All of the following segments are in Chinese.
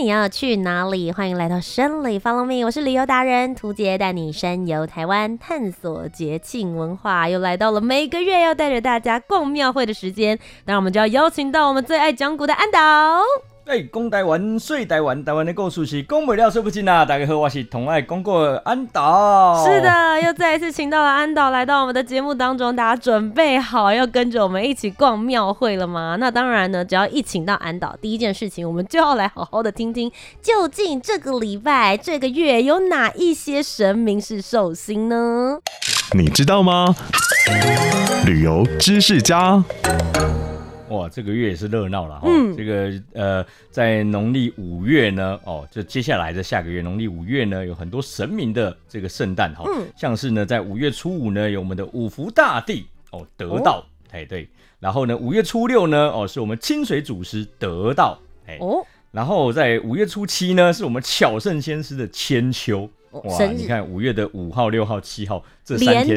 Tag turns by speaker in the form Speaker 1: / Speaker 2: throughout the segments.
Speaker 1: 你要去哪里？欢迎来到深里 Follow me，我是旅游达人图杰，带你深游台湾，探索节庆文化。又来到了每个月要带着大家逛庙会的时间，那我们就要邀请到我们最爱讲古的安导。
Speaker 2: 哎，讲台湾，说台湾，台湾的故事是讲不了说不尽啊！大家好，我是同爱讲过安导。
Speaker 1: 是的，又再一次请到了安导来到我们的节目当中，大家准备好要跟着我们一起逛庙会了吗？那当然呢，只要一请到安导，第一件事情我们就要来好好的听听，究竟这个礼拜、这个月有哪一些神明是寿星呢？
Speaker 3: 你知道吗？旅游知识家。
Speaker 2: 哇，这个月也是热闹了哈。嗯，这个呃，在农历五月呢，哦，就接下来的下个月农历五月呢，有很多神明的这个圣诞哈。嗯，像是呢，在五月初五呢，有我们的五福大帝哦，得道，哎、哦、对。然后呢，五月初六呢，哦，是我们清水祖师得道，哎哦。然后在五月初七呢，是我们巧圣先师的千秋。哇，你看五月的五号、六号、七号这三天非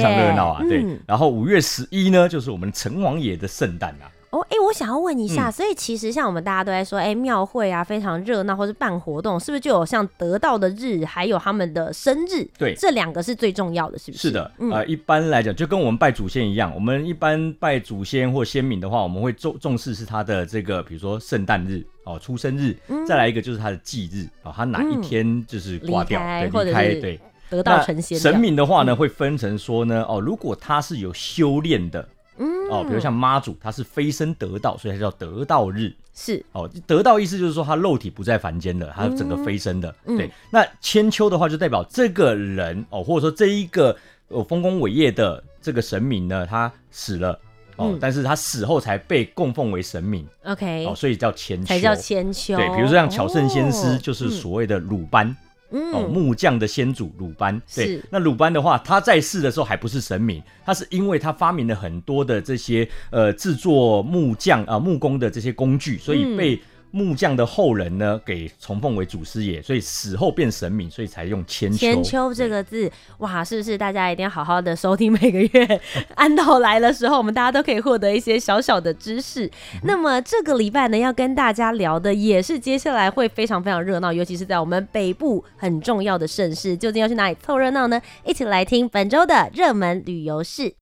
Speaker 2: 常热闹啊！对，嗯、然后五月十一呢，就是我们城隍爷的圣诞啊。
Speaker 1: 哦，哎，我想要问一下，嗯、所以其实像我们大家都在说，哎，庙会啊非常热闹，或是办活动，是不是就有像得到的日，还有他们的生日？
Speaker 2: 对，
Speaker 1: 这两个是最重要的，是不是？
Speaker 2: 是的，呃，一般来讲，就跟我们拜祖先一样，我们一般拜祖先或先民的话，我们会重重视是他的这个，比如说圣诞日哦，出生日，嗯、再来一个就是他的忌日哦，他哪一天就是挂掉，
Speaker 1: 嗯、
Speaker 2: 对，离开，对，
Speaker 1: 得道成仙。
Speaker 2: 神明的话呢，会分成说呢，哦，如果他是有修炼的。嗯哦，比如像妈祖，他是飞升得道，所以他叫得道日。
Speaker 1: 是哦，
Speaker 2: 得道意思就是说他肉体不在凡间了，他整个飞升的。嗯、对，那千秋的话就代表这个人哦，或者说这一个呃丰功伟业的这个神明呢，他死了哦，嗯、但是他死后才被供奉为神明。OK，哦，所以叫千秋，
Speaker 1: 才叫千秋。
Speaker 2: 对，比如说像巧圣先师，就是所谓的鲁班。哦嗯。哦，木匠的先祖鲁班，对，那鲁班的话，他在世的时候还不是神明，他是因为他发明了很多的这些呃制作木匠啊、呃、木工的这些工具，所以被。嗯木匠的后人呢，给崇奉为祖师爷，所以死后变神明，所以才用千秋。
Speaker 1: 千秋这个字，哇，是不是大家一定要好好的收听？每个月 安道来的时候，我们大家都可以获得一些小小的知识。嗯、那么这个礼拜呢，要跟大家聊的也是接下来会非常非常热闹，尤其是在我们北部很重要的盛事，究竟要去哪里凑热闹呢？一起来听本周的热门旅游市。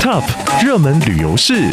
Speaker 3: Top 热门旅游市。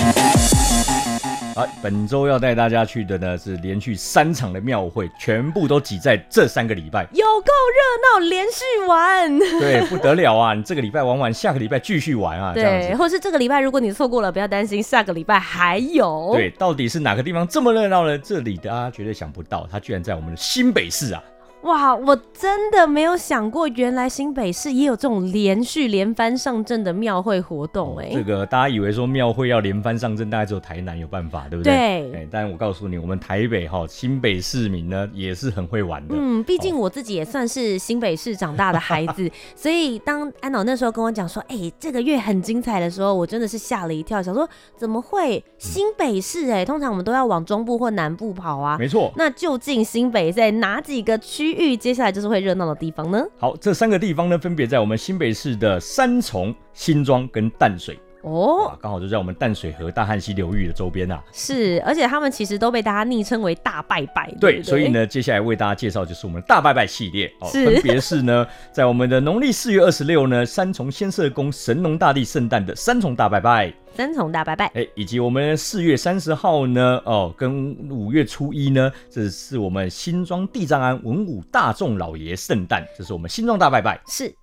Speaker 2: 好，本周要带大家去的呢是连续三场的庙会，全部都挤在这三个礼拜，
Speaker 1: 有够热闹，连续玩，
Speaker 2: 对，不得了啊！你这个礼拜玩完，下个礼拜继续玩啊，
Speaker 1: 对，或是这个礼拜如果你错过了，不要担心，下个礼拜还有。
Speaker 2: 对，到底是哪个地方这么热闹呢？这里大家绝对想不到，它居然在我们的新北市啊！
Speaker 1: 哇，我真的没有想过，原来新北市也有这种连续连番上阵的庙会活动哎、欸哦。这个
Speaker 2: 大家以为说庙会要连番上阵，大概只有台南有办法，对不对？
Speaker 1: 对。
Speaker 2: 哎，但我告诉你，我们台北哈新北市民呢也是很会玩的。
Speaker 1: 嗯，毕竟我自己也算是新北市长大的孩子，哦、所以当安导那时候跟我讲说，哎、欸，这个月很精彩的时候，我真的是吓了一跳，想说怎么会新北市、欸？哎、嗯，通常我们都要往中部或南部跑啊。
Speaker 2: 没错。
Speaker 1: 那究竟新北在哪几个区？接下来就是会热闹的地方呢？
Speaker 2: 好，这三个地方呢，分别在我们新北市的三重、新庄跟淡水哦，刚好就在我们淡水河大汉溪流域的周边啊。
Speaker 1: 是，而且他们其实都被大家昵称为大拜拜。
Speaker 2: 对，
Speaker 1: 对对，
Speaker 2: 所以呢，接下来为大家介绍就是我们的大拜拜系列哦，分别是呢，在我们的农历四月二十六呢，三重仙社宫神农大帝圣诞的三重大拜拜。
Speaker 1: 三重大拜拜，
Speaker 2: 哎，以及我们四月三十号呢，哦，跟五月初一呢，这是我们新庄地藏庵文武大众老爷圣诞，这是我们新庄大拜拜。
Speaker 1: 是，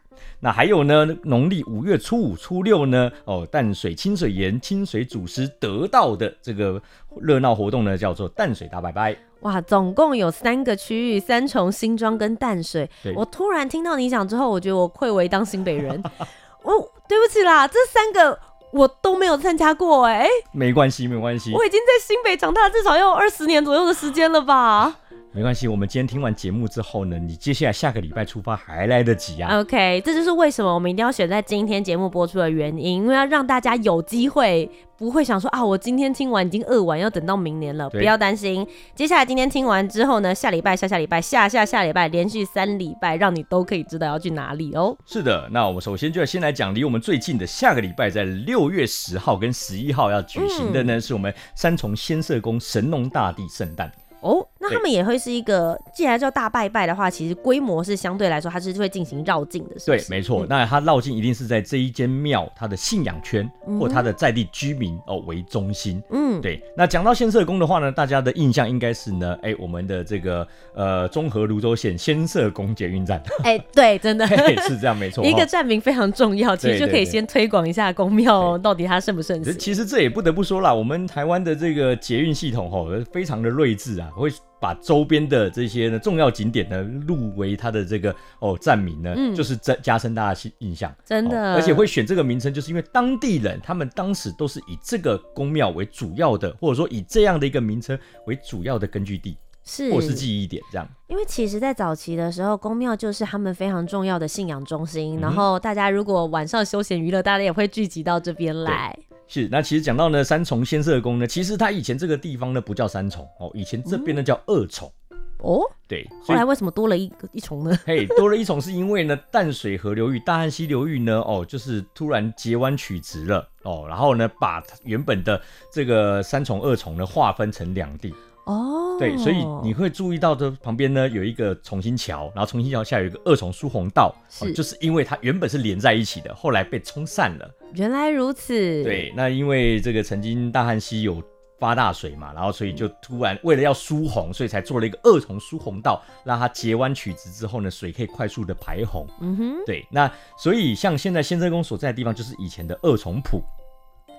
Speaker 2: 那还有呢，农历五月初五、初六呢，哦，淡水清水岩清水祖师得到的这个热闹活动呢，叫做淡水大拜拜。
Speaker 1: 哇，总共有三个区域，三重、新庄跟淡水。我突然听到你讲之后，我觉得我愧为当新北人。哦，对不起啦，这三个。我都没有参加过哎、欸。
Speaker 2: 没关系，没关系。
Speaker 1: 我已经在新北长大，至少要有二十年左右的时间了吧。
Speaker 2: 没关系，我们今天听完节目之后呢，你接下来下个礼拜出发还来得及啊。
Speaker 1: OK，这就是为什么我们一定要选在今天节目播出的原因，因为要让大家有机会，不会想说啊，我今天听完已经饿完，要等到明年了。不要担心，接下来今天听完之后呢，下礼拜、下下礼拜、下下下礼拜，连续三礼拜，让你都可以知道要去哪里哦。
Speaker 2: 是的，那我们首先就要先来讲离我们最近的下个礼拜，在六月十号跟十一号要举行的呢，嗯、是我们三重仙社宫神农大帝圣诞。
Speaker 1: 哦，那他们也会是一个，既然叫大拜拜的话，其实规模是相对来说，它是会进行绕境的，是？
Speaker 2: 对，没错。嗯、那它绕境一定是在这一间庙，它的信仰圈或它的在地居民哦为中心。嗯，对。那讲到仙社宫的话呢，大家的印象应该是呢，哎、欸，我们的这个呃中和芦洲线仙社宫捷运站。
Speaker 1: 哎、欸，对，真的
Speaker 2: 是这样，没错。
Speaker 1: 一个站名非常重要，其实就可以先推广一下宫庙到底它盛不盛行。
Speaker 2: 其实这也不得不说啦，我们台湾的这个捷运系统吼，非常的睿智啊，会。把周边的这些呢重要景点呢入围它的这个哦站名呢，嗯、就是加加深大家印象，
Speaker 1: 真的、
Speaker 2: 哦，而且会选这个名称，就是因为当地人他们当时都是以这个宫庙为主要的，或者说以这样的一个名称为主要的根据地，
Speaker 1: 是
Speaker 2: 或是记忆点这样。
Speaker 1: 因为其实，在早期的时候，宫庙就是他们非常重要的信仰中心，嗯、然后大家如果晚上休闲娱乐，大家也会聚集到这边来。
Speaker 2: 是，那其实讲到呢，三重仙社宫呢，其实它以前这个地方呢不叫三重哦，以前这边呢叫二重、嗯、
Speaker 1: 哦。
Speaker 2: 对，
Speaker 1: 后来为什么多了一个一重呢？
Speaker 2: 嘿，多了一重是因为呢，淡水河流域、大汉溪流域呢，哦，就是突然截弯取直了哦，然后呢，把原本的这个三重、二重呢划分成两地。哦，对，所以你会注意到这旁边呢有一个重新桥，然后重新桥下有一个二重疏洪道，是、哦，就是因为它原本是连在一起的，后来被冲散了。
Speaker 1: 原来如此。
Speaker 2: 对，那因为这个曾经大汉溪有发大水嘛，然后所以就突然为了要疏洪，所以才做了一个二重疏洪道，让它截弯取直之后呢，水可以快速的排洪。嗯哼，对，那所以像现在先生宫所在的地方就是以前的二重埔。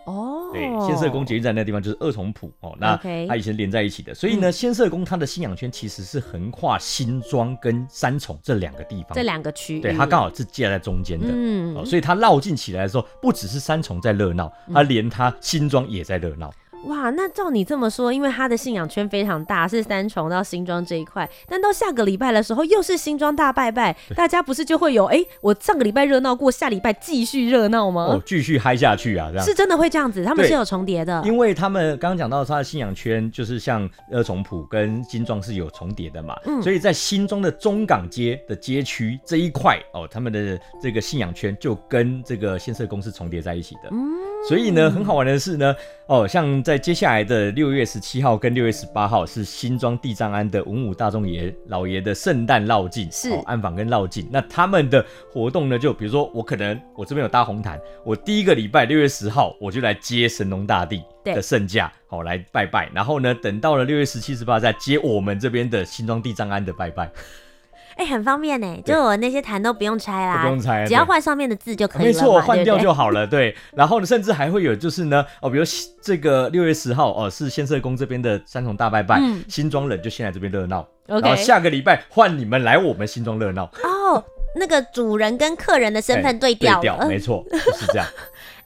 Speaker 2: 哦，对，先社宫捷运站那地方就是二重埔哦，那它以前连在一起的，所以呢，先社宫它的信仰圈其实是横跨新庄跟三重这两个地方，
Speaker 1: 这两个区域，
Speaker 2: 对，它刚好是介在中间的，嗯，哦，所以它绕进起来的时候，不只是三重在热闹，它连它新庄也在热闹。
Speaker 1: 哇，那照你这么说，因为他的信仰圈非常大，是三重到新庄这一块，但到下个礼拜的时候又是新庄大拜拜，大家不是就会有哎、欸，我上个礼拜热闹过，下礼拜继续热闹吗？
Speaker 2: 哦，继续嗨下去啊，这样
Speaker 1: 是真的会这样子，他们是有重叠的，
Speaker 2: 因为他们刚刚讲到他的信仰圈就是像二重埔跟新庄是有重叠的嘛，嗯，所以在新庄的中港街的街区这一块哦，他们的这个信仰圈就跟这个仙社公是重叠在一起的，嗯。所以呢，很好玩的是呢，哦，像在接下来的六月十七号跟六月十八号是新庄地藏庵的文武大众爷老爷的圣诞绕境，是、哦、安访跟绕境。那他们的活动呢，就比如说我可能我这边有搭红毯，我第一个礼拜六月十号我就来接神农大帝的圣驾，好、哦、来拜拜。然后呢，等到了六月十七、十八再接我们这边的新庄地藏庵的拜拜。
Speaker 1: 哎、欸，很方便呢，就我那些坛都不用拆啦，
Speaker 2: 不用拆，
Speaker 1: 只要换上面的字就可以了。没
Speaker 2: 错，换掉就好了。对，然后呢，甚至还会有就是呢，哦，比如这个六月十号哦，是先社宫这边的三重大拜拜，嗯、新庄人就先来这边热闹。Okay 然后下个礼拜换你们来我们新庄热闹。
Speaker 1: 哦，那个主人跟客人的身份对调、欸，对调，
Speaker 2: 没错，就是这样。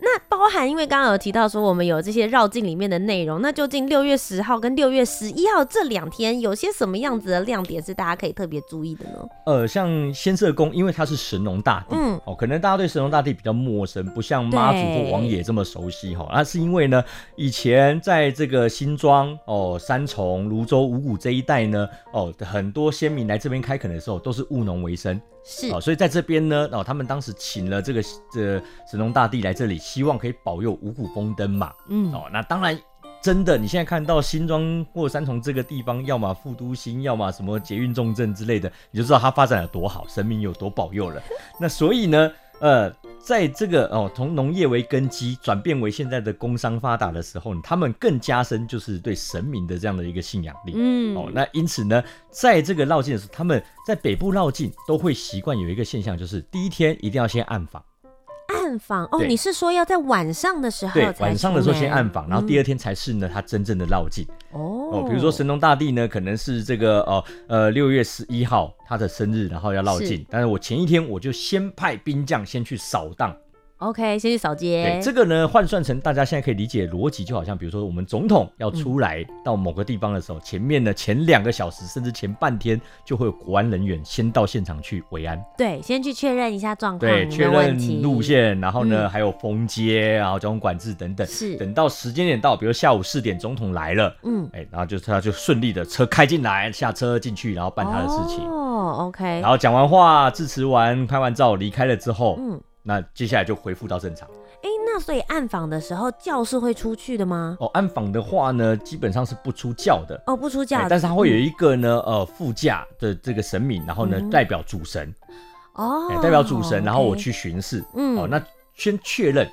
Speaker 1: 那包含，因为刚刚有提到说我们有这些绕境里面的内容，那究竟六月十号跟六月十一号这两天有些什么样子的亮点是大家可以特别注意的呢？
Speaker 2: 呃，像仙社宫，因为它是神农大帝，嗯，哦，可能大家对神农大帝比较陌生，不像妈祖或王爷这么熟悉哈。那是因为呢，以前在这个新庄哦、三重、泸州、五股这一带呢，哦，很多先民来这边开垦的时候都是务农为生。是哦，所以在这边呢，哦，他们当时请了这个这个、神农大帝来这里，希望可以保佑五谷丰登嘛。嗯，哦，那当然，真的，你现在看到新庄或三重这个地方，要么副都心，要么什么捷运重镇之类的，你就知道它发展有多好，神明有多保佑了。那所以呢，呃，在这个哦，从农业为根基转变为现在的工商发达的时候，他们更加深就是对神明的这样的一个信仰力。嗯，哦，那因此呢，在这个绕境的时候，他们在北部绕境都会习惯有一个现象，就是第一天一定要先暗访。
Speaker 1: 暗访哦，你是说要在晚上的时候？
Speaker 2: 对，晚上的时候先暗访，然后第二天才是呢，他真正的绕境。哦、比如说神农大帝呢，可能是这个哦呃六月十一号他的生日，然后要绕境，但是我前一天我就先派兵将先去扫荡。
Speaker 1: OK，先去扫街。
Speaker 2: 对，这个呢换算成大家现在可以理解逻辑，就好像比如说我们总统要出来到某个地方的时候，嗯、前面的前两个小时甚至前半天就会有国安人员先到现场去维安。
Speaker 1: 对，先去确认一下状况，
Speaker 2: 对，确认路线，然后呢、嗯、还有封街，然后交通管制等等。
Speaker 1: 是，
Speaker 2: 等到时间点到，比如下午四点总统来了，嗯，哎，然后就他就顺利的车开进来，下车进去，然后办他的事情。
Speaker 1: 哦，OK。
Speaker 2: 然后讲完话，致辞完，拍完照离开了之后，嗯。那接下来就恢复到正常。
Speaker 1: 哎，那所以暗访的时候教是会出去的吗？
Speaker 2: 哦，暗访的话呢，基本上是不出教的。
Speaker 1: 哦，不出教，
Speaker 2: 但是它会有一个呢，呃，副驾的这个神明，然后呢代表主神。
Speaker 1: 哦，
Speaker 2: 代表主神，然后我去巡视。嗯，哦，那先确认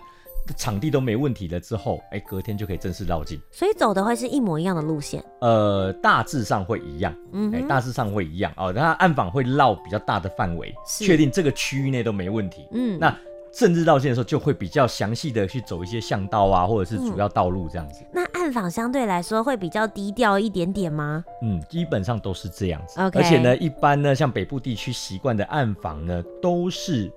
Speaker 2: 场地都没问题了之后，哎，隔天就可以正式绕境。
Speaker 1: 所以走的会是一模一样的路线？
Speaker 2: 呃，大致上会一样。嗯，哎，大致上会一样。哦，那暗访会绕比较大的范围，确定这个区域内都没问题。嗯，那。正日绕境的时候，就会比较详细的去走一些巷道啊，或者是主要道路这样子。
Speaker 1: 嗯、那暗访相对来说会比较低调一点点吗？
Speaker 2: 嗯，基本上都是这样子。而且呢，一般呢，像北部地区习惯的暗访呢，都是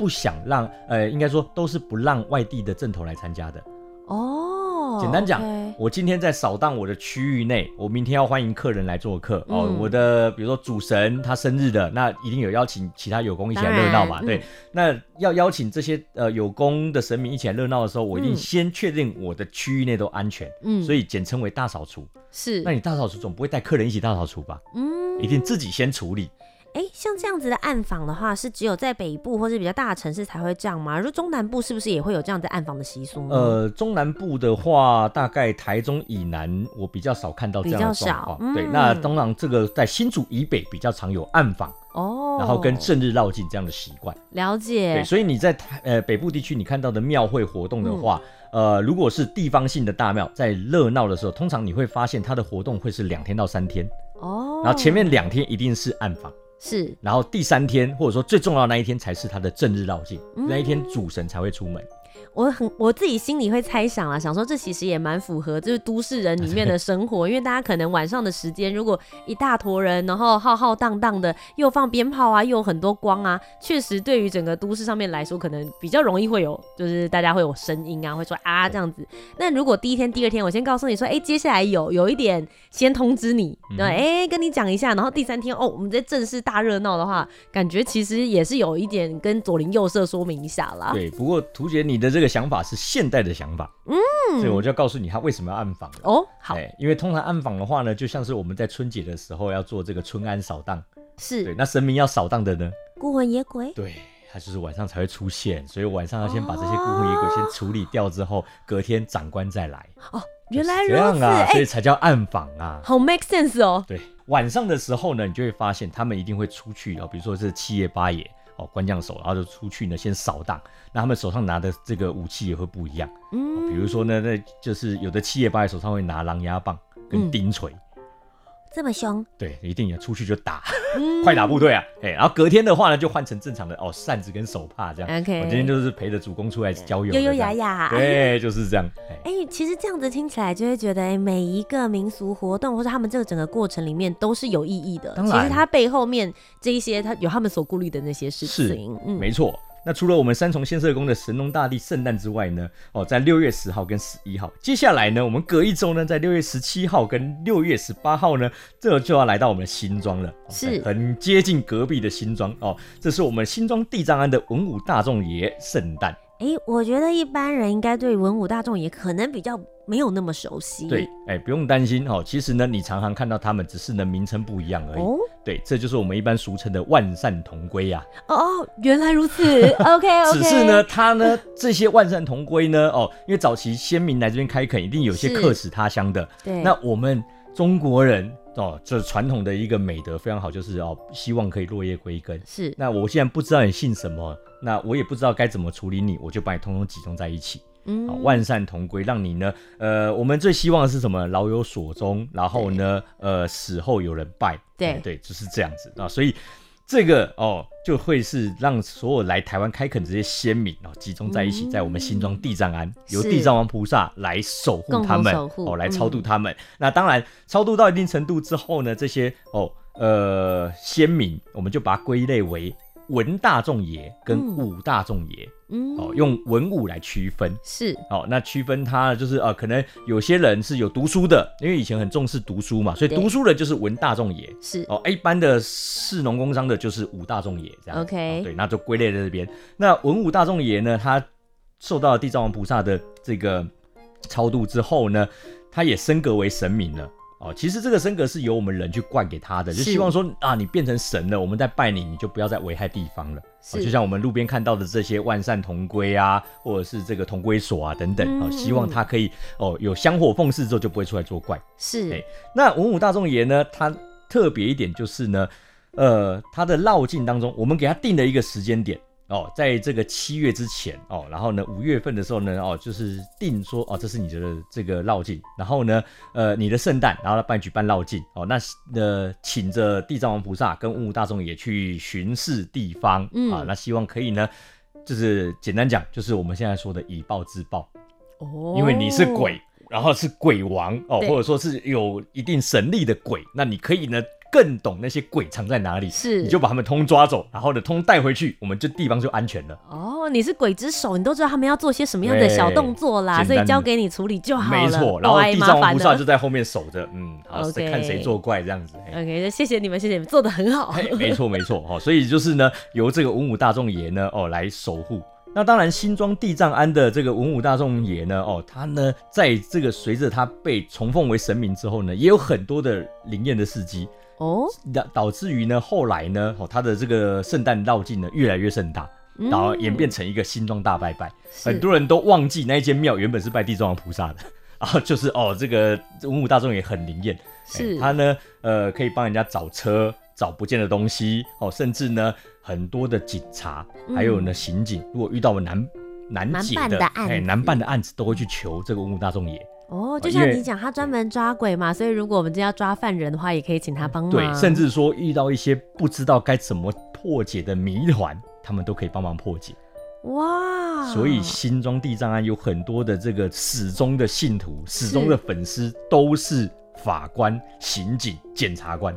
Speaker 2: 不想让，呃，应该说都是不让外地的正头来参加的。
Speaker 1: 哦。
Speaker 2: 简单讲，Okay. 我今天在扫荡我的区域内，我明天要欢迎客人来做客、嗯、哦。我的比如说主神他生日的，那一定有邀请其他有功一起来热闹嘛。对，嗯、那要邀请这些呃有功的神明一起来热闹的时候，我一定先确定我的区域内都安全。嗯，所以简称为大扫除。
Speaker 1: 是，
Speaker 2: 那你大扫除总不会带客人一起大扫除吧？嗯，一定自己先处理。
Speaker 1: 哎，像这样子的暗访的话，是只有在北部或是比较大的城市才会这样吗？如果中南部是不是也会有这样的暗访的习俗呢？
Speaker 2: 呃，中南部的话，大概台中以南，我比较少看到这样的状况。嗯、对，那当然这个在新竹以北比较常有暗访哦，然后跟正日绕境这样的习惯。
Speaker 1: 了解。
Speaker 2: 对，所以你在台呃北部地区你看到的庙会活动的话，嗯、呃，如果是地方性的大庙，在热闹的时候，通常你会发现它的活动会是两天到三天哦，然后前面两天一定是暗访。
Speaker 1: 是，
Speaker 2: 然后第三天或者说最重要的那一天才是他的正日绕境，嗯、那一天主神才会出门。
Speaker 1: 我很我自己心里会猜想啊，想说这其实也蛮符合就是都市人里面的生活，因为大家可能晚上的时间如果一大坨人，然后浩浩荡荡的，又放鞭炮啊，又有很多光啊，确实对于整个都市上面来说，可能比较容易会有，就是大家会有声音啊，会说啊这样子。那如果第一天、第二天，我先告诉你说，哎，接下来有有一点先通知你，对，哎，跟你讲一下，然后第三天哦，我们在正式大热闹的话，感觉其实也是有一点跟左邻右舍说明一下啦。
Speaker 2: 对，不过图姐你的这个。这个想法是现代的想法，嗯，所以我就要告诉你他为什么要暗访
Speaker 1: 哦。好，
Speaker 2: 因为通常暗访的话呢，就像是我们在春节的时候要做这个春安扫荡，
Speaker 1: 是
Speaker 2: 对。那神明要扫荡的呢，
Speaker 1: 孤魂野鬼，
Speaker 2: 对，他就是晚上才会出现，所以晚上要先把这些孤魂野鬼先处理掉之后，隔天长官再来。
Speaker 1: 哦，原来如此
Speaker 2: 啊，所以才叫暗访啊，
Speaker 1: 好 make sense 哦。
Speaker 2: 对，晚上的时候呢，你就会发现他们一定会出去哦，比如说是七爷八爷。哦，官将手，然后就出去呢，先扫荡。那他们手上拿的这个武器也会不一样，嗯，比如说呢，那就是有的七爷八爷手上会拿狼牙棒跟钉锤。嗯
Speaker 1: 这么凶？
Speaker 2: 对，一定要出去就打，嗯、快打部队啊！哎，然后隔天的话呢，就换成正常的哦，扇子跟手帕这样。OK，我今天就是陪着主公出来郊游，
Speaker 1: 悠悠雅雅。
Speaker 2: 对，就是这样。
Speaker 1: 哎，其实这样子听起来就会觉得，哎，每一个民俗活动或者他们这个整个过程里面都是有意义的。其实它背后面这一些，他有他们所顾虑的那些事情。
Speaker 2: 是，嗯，没错。那除了我们三重县社宫的神农大帝圣诞之外呢，哦，在六月十号跟十一号，接下来呢，我们隔一周呢，在六月十七号跟六月十八号呢，这就要来到我们的新庄了，
Speaker 1: 是
Speaker 2: 很接近隔壁的新庄哦，这是我们新庄地藏庵的文武大众爷圣诞。
Speaker 1: 哎，我觉得一般人应该对文武大众也可能比较没有那么熟悉。
Speaker 2: 对，哎，不用担心哦。其实呢，你常常看到他们，只是呢名称不一样而已。哦，对，这就是我们一般俗称的万善同归呀。
Speaker 1: 哦，原来如此。OK OK。
Speaker 2: 只是呢，他呢这些万善同归呢，哦，因为早期先民来这边开垦，一定有些客死他乡的。
Speaker 1: 对。
Speaker 2: 那我们中国人。哦，这传统的一个美德非常好，就是哦，希望可以落叶归根。
Speaker 1: 是，
Speaker 2: 那我现在不知道你姓什么，那我也不知道该怎么处理你，我就把你通通集中在一起。嗯，万善同归，让你呢，呃，我们最希望的是什么？老有所终，然后呢，呃，死后有人拜。
Speaker 1: 对、
Speaker 2: 嗯、对，就是这样子啊，所以。这个哦，就会是让所有来台湾开垦这些先民哦，集中在一起，在我们新庄地藏庵，嗯、由地藏王菩萨来守护他们哦，来超度他们。嗯、那当然，超度到一定程度之后呢，这些哦呃先民，我们就把它归类为文大众爷跟武大众爷。
Speaker 1: 嗯，
Speaker 2: 哦，用文武来区分
Speaker 1: 是
Speaker 2: 哦，那区分他就是呃，可能有些人是有读书的，因为以前很重视读书嘛，所以读书的就是文大众爷
Speaker 1: 是
Speaker 2: 哦，一般的士农工商的就是武大众爷这样。
Speaker 1: OK，、
Speaker 2: 哦、对，那就归类在这边。那文武大众爷呢，他受到了地藏王菩萨的这个超度之后呢，他也升格为神明了。哦，其实这个升格是由我们人去灌给他的，就希望说啊，你变成神了，我们在拜你，你就不要再危害地方了。哦，就像我们路边看到的这些万善同归啊，或者是这个同归所啊等等，哦，嗯，希望他可以哦有香火奉祀之后就不会出来作怪。
Speaker 1: 是，
Speaker 2: 欸，那文武大众爷呢，他特别一点就是呢，呃，他的绕境当中，我们给他定了一个时间点。哦，在这个七月之前哦，然后呢，五月份的时候呢，哦，就是定说哦，这是你的这个绕境，然后呢，呃，你的圣诞，然后办举办绕境哦，那呃，请着地藏王菩萨跟文武大众也去巡视地方，嗯。啊，那希望可以呢，就是简单讲，就是我们现在说的以暴制暴，哦，因为你是鬼，然后是鬼王哦，或者说是有一定神力的鬼，那你可以呢。更懂那些鬼藏在哪里，
Speaker 1: 是，
Speaker 2: 你就把他们通抓走，然后呢通带回去，我们这地方就安全了。
Speaker 1: 哦，你是鬼之手，你都知道他们要做些什么样的小动作啦，所以交给你处理就好了。
Speaker 2: 没错，然后地藏王菩萨就在后面守着，嗯，好，okay, 看谁作怪这样子。
Speaker 1: OK，谢谢你们，谢谢你们做的很好。
Speaker 2: 没错没错，哦，所以就是呢，由这个文武大众爷呢，哦来守护。那当然，新庄地藏庵的这个文武大众爷呢，哦，他呢，在这个随着他被崇奉为神明之后呢，也有很多的灵验的事迹。哦，导导致于呢，后来呢，哦，他的这个圣诞绕境呢越来越盛大，然后演变成一个新庄大拜拜，很多人都忘记那一间庙原本是拜地藏王菩萨的，然 后就是哦，这个文武大众也很灵验，是。他呢，呃，可以帮人家找车、找不见的东西，哦，甚至呢，很多的警察还有呢刑警，如果遇到了难难解的哎难办的案子，都会去求这个文武大众爷。
Speaker 1: 哦，就像你讲，他专门抓鬼嘛，所以如果我们真要抓犯人的话，也可以请他帮忙。
Speaker 2: 对，甚至说遇到一些不知道该怎么破解的谜团，他们都可以帮忙破解。
Speaker 1: 哇！
Speaker 2: 所以新庄地藏庵有很多的这个始终的信徒、始终的粉丝，都是法官、刑警、检察官。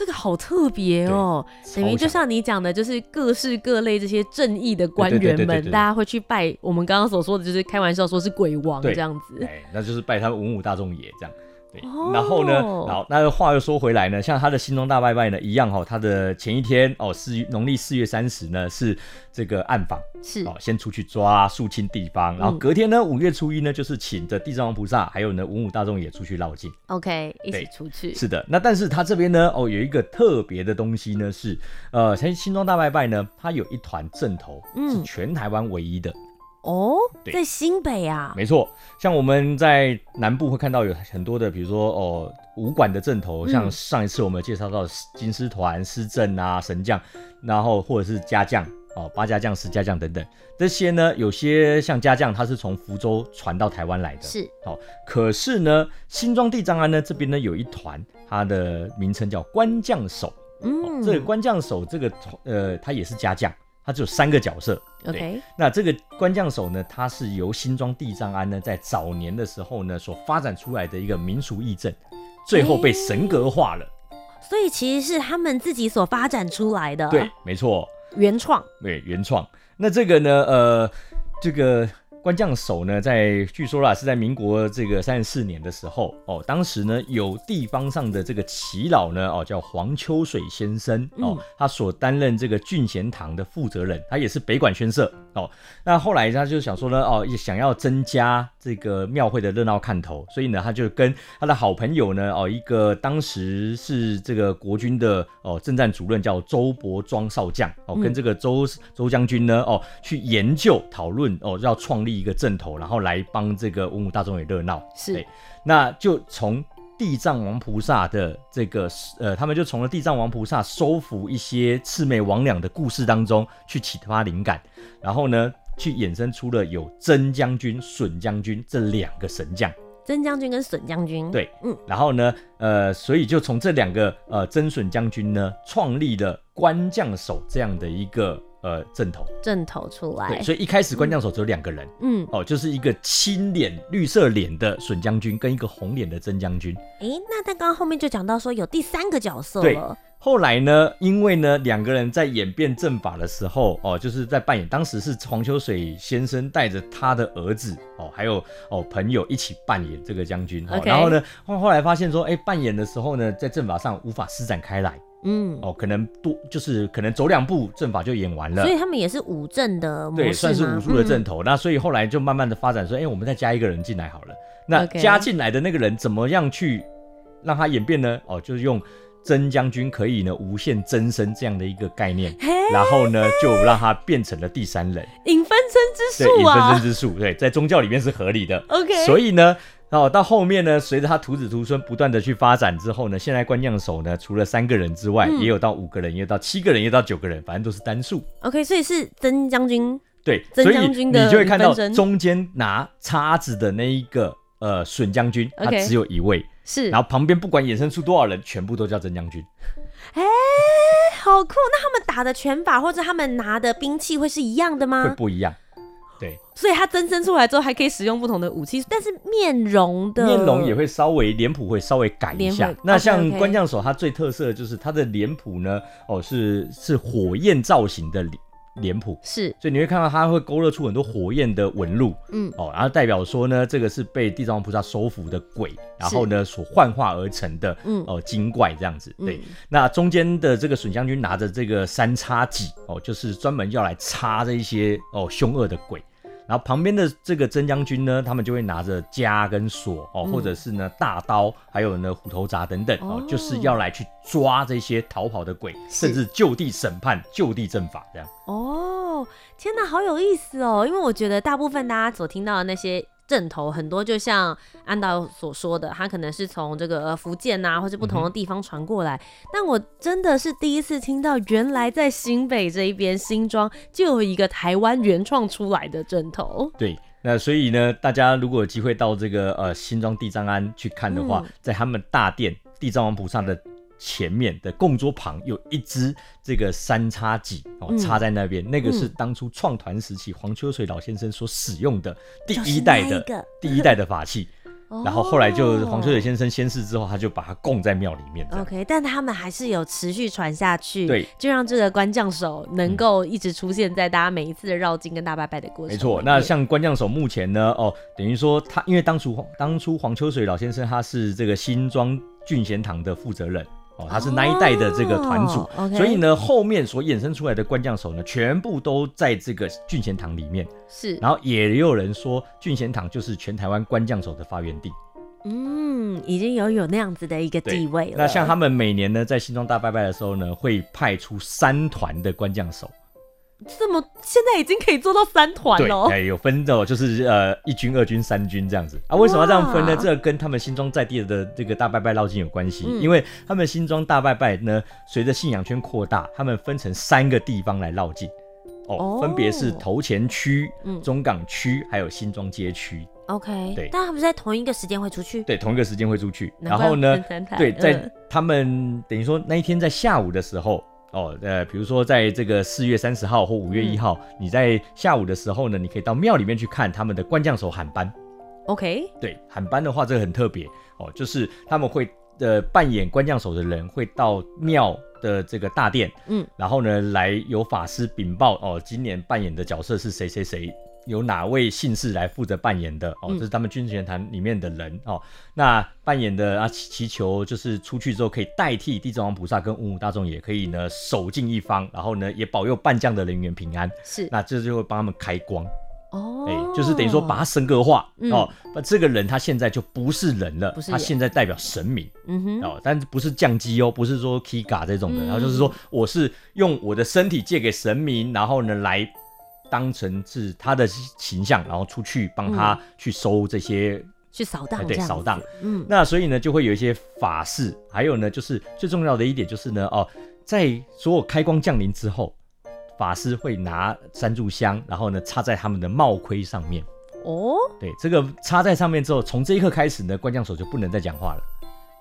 Speaker 1: 这个好特别哦，等于就像你讲的，就是各式各类这些正义的官员们，大家会去拜我们刚刚所说的，就是开玩笑说是鬼王这样子，
Speaker 2: 哎，那就是拜他们文武大众爷这样。对，然后呢，好，那话又说回来呢，像他的新庄大拜拜呢，一样哈、哦，他的前一天哦，四月农历四月三十呢是这个暗访，
Speaker 1: 是。哦，
Speaker 2: 先出去抓肃清地方，然后隔天呢，五月初一呢，就是请着地藏王菩萨还有呢文武大众也出去绕境
Speaker 1: ，OK，一起出去，
Speaker 2: 是的，那但是他这边呢，哦，有一个特别的东西呢，是呃，像新庄大拜拜呢，它有一团阵头，是全台湾唯一的。嗯
Speaker 1: 哦，在新北啊，
Speaker 2: 没错，像我们在南部会看到有很多的，比如说哦，武馆的阵头，像上一次我们介绍到金狮团、狮阵啊、神将，然后或者是家将哦，八家将、十家将等等，这些呢，有些像家将，他是从福州传到台湾来的，
Speaker 1: 是。
Speaker 2: 哦，可是呢，新庄地藏庵呢这边呢有一团，它的名称叫官将手，嗯，哦、这个官将手这个呃，它也是家将。它只有三个角色
Speaker 1: ，OK。
Speaker 2: 那这个官将手呢，它是由新庄地藏庵呢在早年的时候呢所发展出来的一个民俗义阵，最后被神格化了。
Speaker 1: 所以其实是他们自己所发展出来的，
Speaker 2: 对，没错，
Speaker 1: 原创，
Speaker 2: 对，原创。那这个呢，呃，这个。官将守呢，在据说啦，是在民国这个三十四年的时候哦，当时呢有地方上的这个耆老呢哦，叫黄秋水先生哦，他所担任这个郡贤堂的负责人，他也是北管宣社哦。那后来他就想说呢哦，也想要增加这个庙会的热闹看头，所以呢他就跟他的好朋友呢哦，一个当时是这个国军的哦政战主任叫周伯庄少将哦，跟这个周周将军呢哦去研究讨论哦，要创立。一个阵头，然后来帮这个文武大众也热闹，
Speaker 1: 是，
Speaker 2: 那就从地藏王菩萨的这个呃，他们就从了地藏王菩萨收服一些魑魅魍魉的故事当中去启发灵感，然后呢，去衍生出了有曾将军、笋将军这两个神将，
Speaker 1: 曾将军跟笋将军，
Speaker 2: 对，嗯，然后呢，呃，所以就从这两个呃曾笋将军呢，创立了官将手这样的一个。呃，阵头，
Speaker 1: 阵头出来，
Speaker 2: 对，所以一开始官将手只有两个人，嗯，哦，就是一个青脸绿色脸的笋将军跟一个红脸的曾将军。
Speaker 1: 哎，那他刚刚后面就讲到说有第三个角色了，
Speaker 2: 后来呢，因为呢两个人在演变阵法的时候，哦，就是在扮演，当时是黄秋水先生带着他的儿子，哦，还有哦朋友一起扮演这个将军。哦
Speaker 1: Okay.
Speaker 2: 然后呢，后后来发现说，哎，扮演的时候呢，在阵法上无法施展开来。
Speaker 1: 嗯，
Speaker 2: 哦，可能多就是可能走两步阵法就演完了。
Speaker 1: 所以他们也是五阵的模式
Speaker 2: 对，算是武术的阵头。
Speaker 1: 嗯、
Speaker 2: 那所以后来就慢慢的发展说，哎，我们再加一个人进来好了。那加进来的那个人怎么样去让他演变呢？哦，就是用。曾将军可以呢无限增生这样的一个概念，然后呢就让他变成了第三人，
Speaker 1: 引分身之术
Speaker 2: 啊，引分身之术，对，在宗教里面是合理的。
Speaker 1: OK，
Speaker 2: 所以呢，哦，到后面呢，随着他徒子徒孙不断的去发展之后呢，现在官将手呢，除了三个人之外，嗯、也有到五个人，也有到七个人，也有到九个人，反正都是单数。
Speaker 1: OK，所以是曾将军，
Speaker 2: 对，
Speaker 1: 曾将军的
Speaker 2: 你就会看到中间拿叉子的那一个呃笋将军，他只有一位。
Speaker 1: 是，
Speaker 2: 然后旁边不管衍生出多少人，全部都叫曾将军。
Speaker 1: 哎、欸，好酷！那他们打的拳法或者他们拿的兵器会是一样的吗？
Speaker 2: 会不一样。对，
Speaker 1: 所以他增生出来之后还可以使用不同的武器，但是面容的
Speaker 2: 面容也会稍微脸谱会稍微改一下。那像官将手，它最特色的就是它的脸谱呢，哦，是是火焰造型的脸。脸谱
Speaker 1: 是，
Speaker 2: 所以你会看到它会勾勒出很多火焰的纹路，嗯，哦，然后代表说呢，这个是被地藏王菩萨收服的鬼，然后呢所幻化而成的，嗯，哦，精怪这样子，对。嗯、那中间的这个笋将军拿着这个三叉戟，哦，就是专门要来插这一些哦凶恶的鬼。然后旁边的这个曾将军呢，他们就会拿着枷跟锁哦，或者是呢大刀，还有呢虎头铡等等哦，就是要来去抓这些逃跑的鬼，甚至就地审判、就地正法这样。
Speaker 1: 哦，天哪，好有意思哦！因为我觉得大部分大家所听到的那些。阵头很多，就像安导所说的，他可能是从这个福建啊，或者不同的地方传过来。嗯、但我真的是第一次听到，原来在新北这一边新庄就有一个台湾原创出来的阵头。
Speaker 2: 对，那所以呢，大家如果有机会到这个呃新庄地藏庵去看的话，嗯、在他们大殿地藏王菩萨的。前面的供桌旁有一支这个三叉戟哦，插在那边，嗯、那个是当初创团时期黄秋水老先生所使用的第一代的第一代的法器。然后后来就黄秋水先生仙逝之后，他就把它供在庙里面。
Speaker 1: OK，但他们还是有持续传下去，
Speaker 2: 对，
Speaker 1: 就让这个官将手能够一直出现在大家每一次的绕境跟大拜拜的过程。
Speaker 2: 没错，那像官将手目前呢，哦，等于说他因为当初当初黄秋水老先生他是这个新庄郡贤堂的负责人。他是那一代的这个团主，oh, okay. 所以呢，后面所衍生出来的官将手呢，全部都在这个俊贤堂里面。
Speaker 1: 是，
Speaker 2: 然后也有人说，俊贤堂就是全台湾官将手的发源地。
Speaker 1: 嗯，已经有有那样子的一个地位了。
Speaker 2: 那像他们每年呢，在新庄大拜拜的时候呢，会派出三团的官将手。
Speaker 1: 这么现在已经可以做到三团了，
Speaker 2: 对，有分的，就是呃一军、二军、三军这样子啊。为什么要这样分呢？这跟他们新庄在地的这个大拜拜绕境有关系，嗯、因为他们新庄大拜拜呢，随着信仰圈扩大，他们分成三个地方来绕境哦，哦分别是头前区、嗯、中港区还有新庄街区。
Speaker 1: OK，
Speaker 2: 对，
Speaker 1: 但他们在同一个时间会出去，
Speaker 2: 对，同一个时间会出去。然后呢，对，在他们等于说那一天在下午的时候。哦，呃，比如说在这个四月三十号或五月一号，嗯、你在下午的时候呢，你可以到庙里面去看他们的官将手喊班。
Speaker 1: OK，
Speaker 2: 对，喊班的话，这个很特别哦，就是他们会呃扮演官将手的人会到庙的这个大殿，嗯，然后呢来由法师禀报哦，今年扮演的角色是谁谁谁。由哪位姓氏来负责扮演的哦？这是他们聚贤堂里面的人哦。那扮演的啊，祈求就是出去之后可以代替地藏王菩萨跟文武大众，也可以呢守敬一方，然后呢也保佑半将的人员平安。
Speaker 1: 是，
Speaker 2: 那这就会帮他们开光
Speaker 1: 哦。
Speaker 2: 哎，就是等于说把他神格化、嗯、哦。那这个人他现在就不是人了，他现在代表神明。
Speaker 1: 嗯哼。
Speaker 2: 哦，但是不是降级哦，不是说 Kiga 这种的，嗯、然后就是说我是用我的身体借给神明，然后呢来。当成是他的形象，然后出去帮他去收这些，
Speaker 1: 嗯、去扫荡，
Speaker 2: 对，扫荡。
Speaker 1: 嗯，
Speaker 2: 那所以呢，就会有一些法事，还有呢，就是最重要的一点就是呢，哦，在所有开光降临之后，法师会拿三炷香，然后呢插在他们的帽盔上面。
Speaker 1: 哦，
Speaker 2: 对，这个插在上面之后，从这一刻开始呢，官将手就不能再讲话了。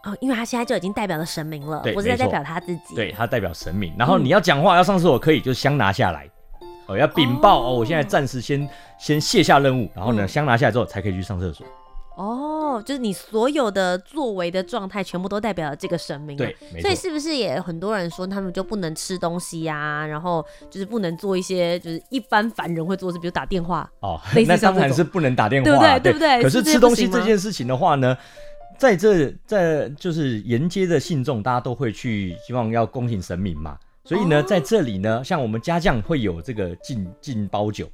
Speaker 1: 哦，因为他现在就已经代表了神明了，
Speaker 2: 对，
Speaker 1: 不是在代表他自己。
Speaker 2: 对，他代表神明，然后你要讲话，嗯、要上厕所可以，就香拿下来。哦，要禀报哦，我现在暂时先先卸下任务，然后呢，香拿下来之后才可以去上厕所。
Speaker 1: 哦，就是你所有的作为的状态，全部都代表了这个神明。
Speaker 2: 对，
Speaker 1: 所以是不是也很多人说他们就不能吃东西呀、啊？然后就是不能做一些就是一般凡人会做的事，比如打电话。
Speaker 2: 哦，那当然是不能打电话、啊，
Speaker 1: 对不对？对不对？
Speaker 2: 可是吃东西这件事情的话呢，在这在就是沿街的信众，大家都会去希望要恭请神明嘛。所以呢，在这里呢，像我们家将会有这个进进包酒。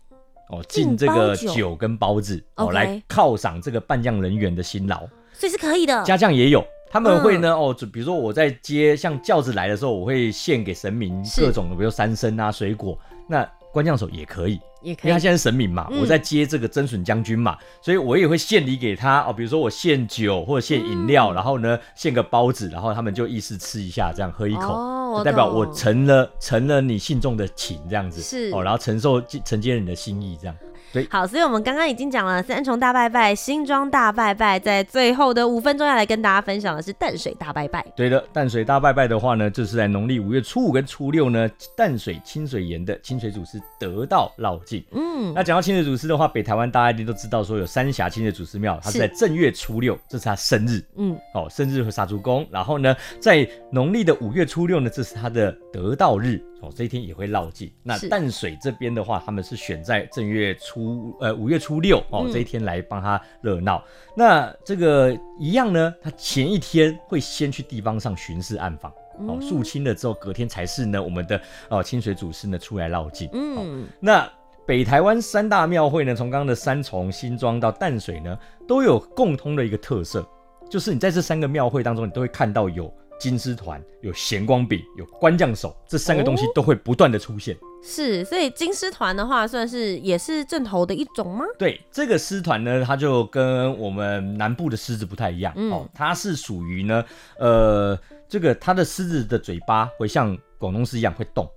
Speaker 2: 哦，进这个酒跟包子哦，来犒赏这个办将人员的辛劳，
Speaker 1: 所以是可以的。
Speaker 2: 家将也有，他们会呢、嗯、哦，就比如说我在接像轿子来的时候，我会献给神明各种的，比如三牲啊、水果。那官将手也可以，也可以，因为他现在是神明嘛，嗯、我在接这个真笋将军嘛，所以我也会献礼给他哦，比如说我献酒或者献饮料，嗯、然后呢献个包子，然后他们就意思吃一下，这样喝一口。哦代表我承了承了你信众的情，这样子
Speaker 1: 是
Speaker 2: 哦，然后承受承接你的心意，这样。对，
Speaker 1: 好，所以我们刚刚已经讲了三重大拜拜、新庄大拜拜，在最后的五分钟要来跟大家分享的是淡水大拜拜。
Speaker 2: 对的，淡水大拜拜的话呢，就是在农历五月初五跟初六呢，淡水清水岩的清水祖师得道绕境。嗯，那讲到清水祖师的话，北台湾大家一定都知道，说有三峡清水祖师庙，它是在正月初六，这是他生日。嗯，哦，生日会杀猪公，然后呢，在农历的五月初六呢，这是他的得道日。哦，这一天也会绕境。那淡水这边的话，他们是选在正月初，呃，五月初六哦，嗯、这一天来帮他热闹。那这个一样呢，他前一天会先去地方上巡视暗访，哦，肃清了之后，隔天才是呢我们的哦清水祖师呢出来绕境。嗯、哦，那北台湾三大庙会呢，从刚刚的三重、新庄到淡水呢，都有共通的一个特色，就是你在这三个庙会当中，你都会看到有。金狮团有咸光饼，有官将手，这三个东西都会不断的出现。哦、
Speaker 1: 是，所以金狮团的话，算是也是正头的一种吗？
Speaker 2: 对，这个狮团呢，它就跟我们南部的狮子不太一样、嗯、哦，它是属于呢，呃，这个它的狮子的嘴巴会像广东狮一样会动。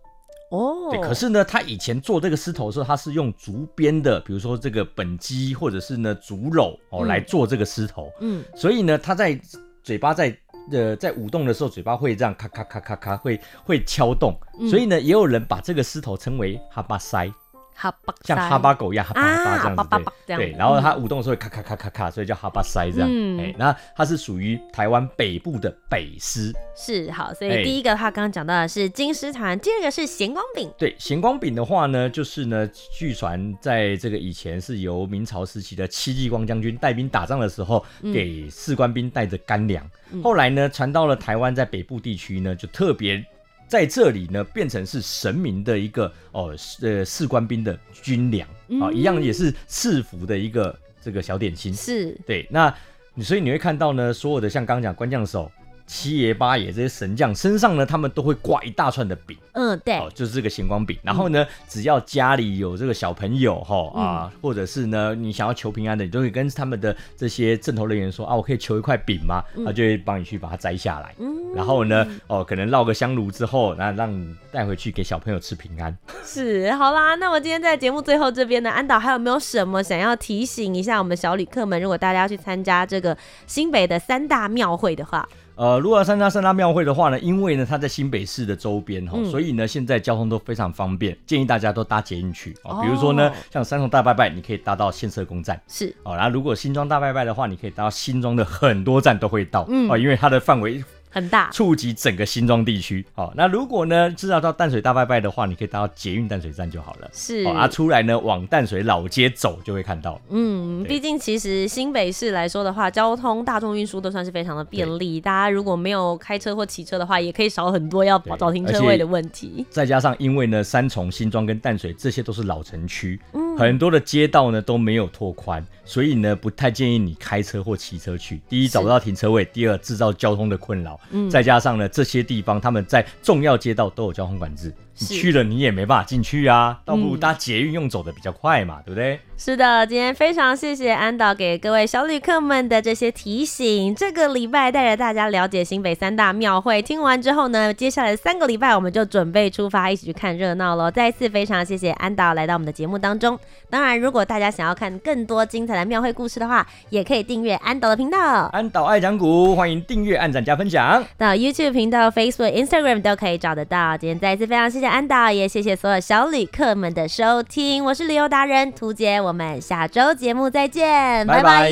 Speaker 2: 哦，对，可是呢，它以前做这个狮头的时候，它是用竹编的，比如说这个本鸡或者是呢竹篓哦来做这个狮头。嗯，所以呢，它在嘴巴在。呃，在舞动的时候，嘴巴会这样咔咔咔咔咔，会会敲动，嗯、所以呢，也有人把这个狮头称为哈巴塞。哈巴像哈巴狗一样，哈巴哈巴这样子，啊、对对。然后它舞动的时候会咔咔咔咔咔，所以叫哈巴塞这样。嗯，哎，那它是属于台湾北部的北狮。
Speaker 1: 是好，所以第一个他刚刚讲到的是金狮团，第二个是咸光饼。
Speaker 2: 对，咸光饼的话呢，就是呢，据传在这个以前是由明朝时期的戚继光将军带兵打仗的时候，给士官兵带着干粮。嗯、后来呢，传到了台湾，在北部地区呢，就特别。在这里呢，变成是神明的一个哦，呃，士官兵的军粮啊、一样也是赐福的一个这个小点心。是对，那所以你会看到呢，所有的像刚刚讲官将手。七爷八爷这些神将身上呢，他们都会挂一大串的饼，
Speaker 1: 嗯，对，
Speaker 2: 哦，就是这个咸光饼。然后呢，嗯、只要家里有这个小朋友哈啊，嗯、或者是呢，你想要求平安的，你都会跟他们的这些正头人员说啊，我可以求一块饼吗？他、嗯、就会帮你去把它摘下来。嗯，然后呢，哦，可能烙个香炉之后，那让你带回去给小朋友吃平安。
Speaker 1: 是，好啦，那我今天在节目最后这边呢，安导还有没有什么想要提醒一下我们小旅客们？如果大家要去参加这个新北的三大庙会的话。
Speaker 2: 呃，如果要参加三大庙会的话呢，因为呢，它在新北市的周边哈，嗯、所以呢，现在交通都非常方便，建议大家都搭捷运去哦。比如说呢，像三重大拜拜，你可以搭到县社公站，是哦。然后如果新庄大拜拜的话，你可以搭到新庄的很多站都会到，嗯哦，因为它的范围。
Speaker 1: 很大，
Speaker 2: 触及整个新庄地区。好，那如果呢，知道到淡水大拜拜的话，你可以搭到捷运淡水站就好了。是，啊，出来呢，往淡水老街走就会看到。嗯，
Speaker 1: 毕竟其实新北市来说的话，交通大众运输都算是非常的便利。大家如果没有开车或骑车的话，也可以少很多要找停车位的问题。
Speaker 2: 再加上因为呢，三重、新庄跟淡水这些都是老城区，嗯，很多的街道呢都没有拓宽，所以呢不太建议你开车或骑车去。第一，找不到停车位；第二，制造交通的困扰。嗯，再加上。呢，这些地方他们在重要街道都有交通管制。你去了，你也没办法进去啊，倒不如搭捷运用走的比较快嘛，嗯、对不对？
Speaker 1: 是的，今天非常谢谢安导给各位小旅客们的这些提醒。这个礼拜带着大家了解新北三大庙会，听完之后呢，接下来三个礼拜我们就准备出发，一起去看热闹喽。再一次非常谢谢安导来到我们的节目当中。当然，如果大家想要看更多精彩的庙会故事的话，也可以订阅安导的频道。
Speaker 2: 安导爱讲古，欢迎订阅、按赞、加分享。
Speaker 1: 到 YouTube 频道、Facebook、Instagram 都可以找得到。今天再一次非常谢谢。安导也谢谢所有小旅客们的收听，我是旅游达人屠洁，我们下周节目再见，拜拜。